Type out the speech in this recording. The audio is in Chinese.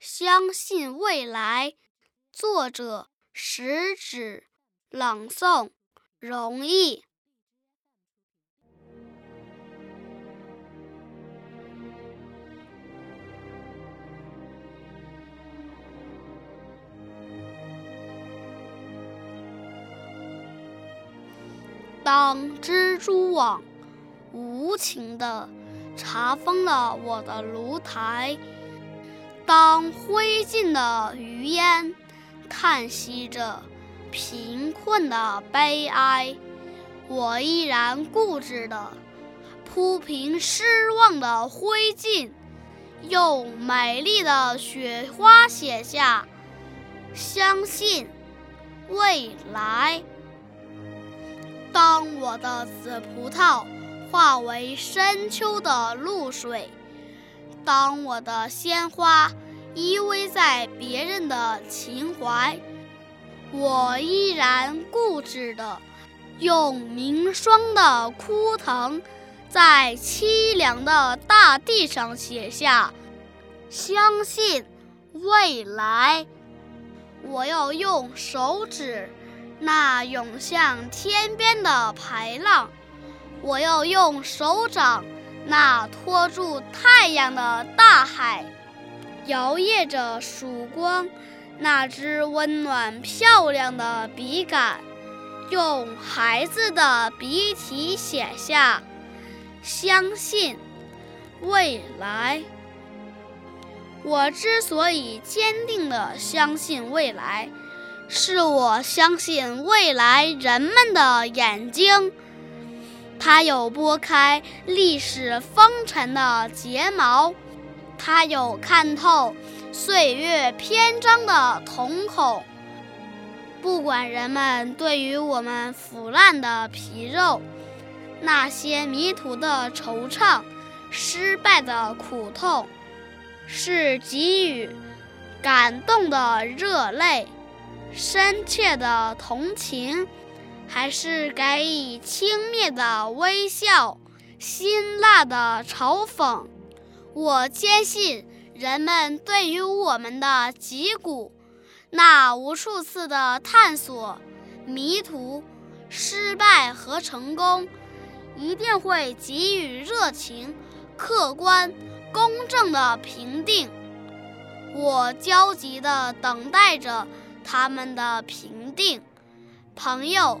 相信未来。作者：食指。朗诵：容易。当蜘蛛网无情地查封了我的炉台，当灰烬的余烟叹息着贫困的悲哀，我依然固执地铺平失望的灰烬，用美丽的雪花写下相信未来。当我的紫葡萄化为深秋的露水，当我的鲜花依偎在别人的情怀，我依然固执地用凝霜的枯藤，在凄凉的大地上写下相信未来。我要用手指。那涌向天边的排浪，我要用手掌；那托住太阳的大海，摇曳着曙光；那只温暖漂亮的笔杆，用孩子的笔体写下相信未来。我之所以坚定地相信未来。是我相信未来人们的眼睛，它有拨开历史风尘的睫毛，它有看透岁月篇章的瞳孔。不管人们对于我们腐烂的皮肉，那些迷途的惆怅，失败的苦痛，是给予感动的热泪。深切的同情，还是给以轻蔑的微笑、辛辣的嘲讽？我坚信，人们对于我们的脊骨，那无数次的探索、迷途、失败和成功，一定会给予热情、客观、公正的评定。我焦急地等待着。他们的评定，朋友，